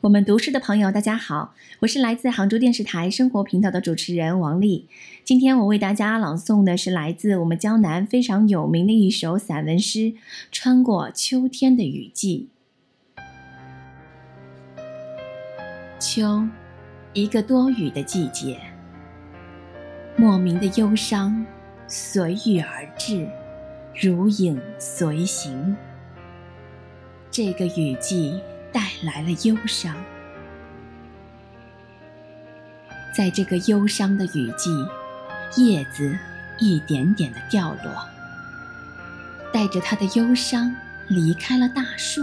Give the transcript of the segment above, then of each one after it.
我们读诗的朋友，大家好，我是来自杭州电视台生活频道的主持人王丽。今天我为大家朗诵的是来自我们江南非常有名的一首散文诗《穿过秋天的雨季》。秋，一个多雨的季节，莫名的忧伤随遇而至，如影随形。这个雨季。来了忧伤，在这个忧伤的雨季，叶子一点点的掉落，带着它的忧伤离开了大树，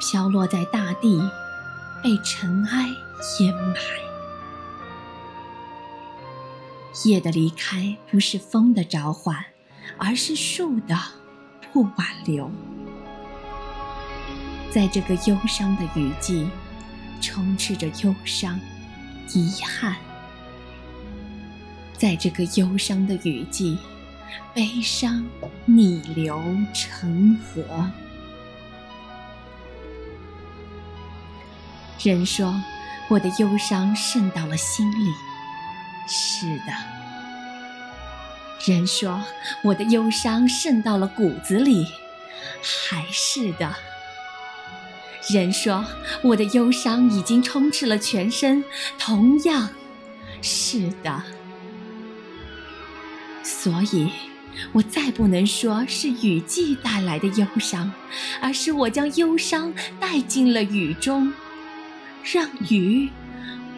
飘落在大地，被尘埃掩埋。叶的离开不是风的召唤，而是树的不挽留。在这个忧伤的雨季，充斥着忧伤、遗憾。在这个忧伤的雨季，悲伤逆流成河。人说我的忧伤渗到了心里，是的。人说我的忧伤渗到了骨子里，还是的。人说我的忧伤已经充斥了全身，同样，是的。所以，我再不能说是雨季带来的忧伤，而是我将忧伤带进了雨中，让雨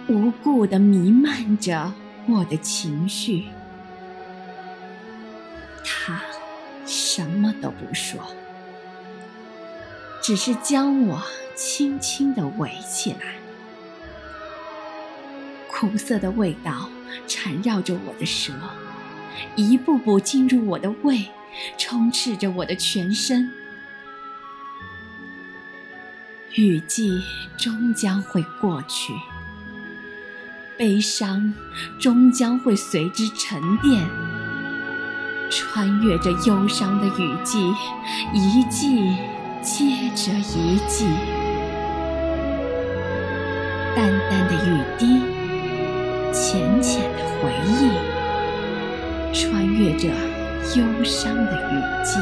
无故的弥漫着我的情绪。他什么都不说。只是将我轻轻地围起来，苦涩的味道缠绕着我的舌，一步步进入我的胃，充斥着我的全身。雨季终将会过去，悲伤终将会随之沉淀，穿越着忧伤的雨季，一季。这一季，淡淡的雨滴，浅浅的回忆，穿越着忧伤的雨季，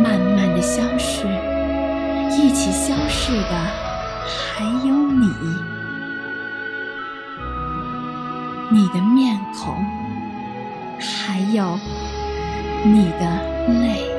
慢慢的消逝，一起消逝的还有你，你的面孔，还有你的泪。